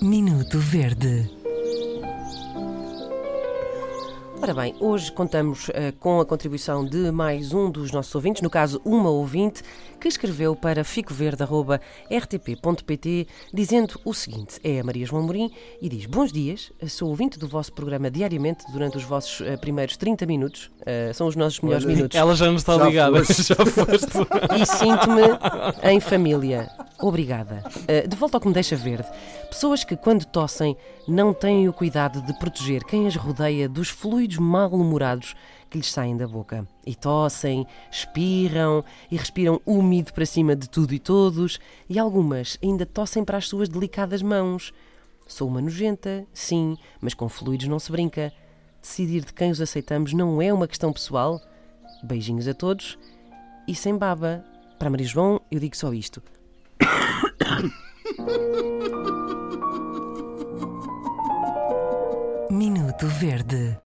Minuto Verde. Ora bem, hoje contamos eh, com a contribuição de mais um dos nossos ouvintes, no caso, uma ouvinte, que escreveu para ficoverde.rtp.pt dizendo o seguinte: é a Maria João Morim e diz: Bons dias, sou ouvinte do vosso programa diariamente durante os vossos eh, primeiros 30 minutos, eh, são os nossos melhores Olha, minutos, Ela já não está Já ligada. foste. Já foste. e sinto-me em família. Obrigada. Eh, de volta ao que me deixa verde. Pessoas que, quando tossem, não têm o cuidado de proteger quem as rodeia dos fluidos mal-humorados que lhes saem da boca. E tossem, espirram e respiram úmido para cima de tudo e todos, e algumas ainda tossem para as suas delicadas mãos. Sou uma nojenta, sim, mas com fluidos não se brinca. Decidir de quem os aceitamos não é uma questão pessoal. Beijinhos a todos e sem baba. Para Maria João, eu digo só isto. Minuto Verde.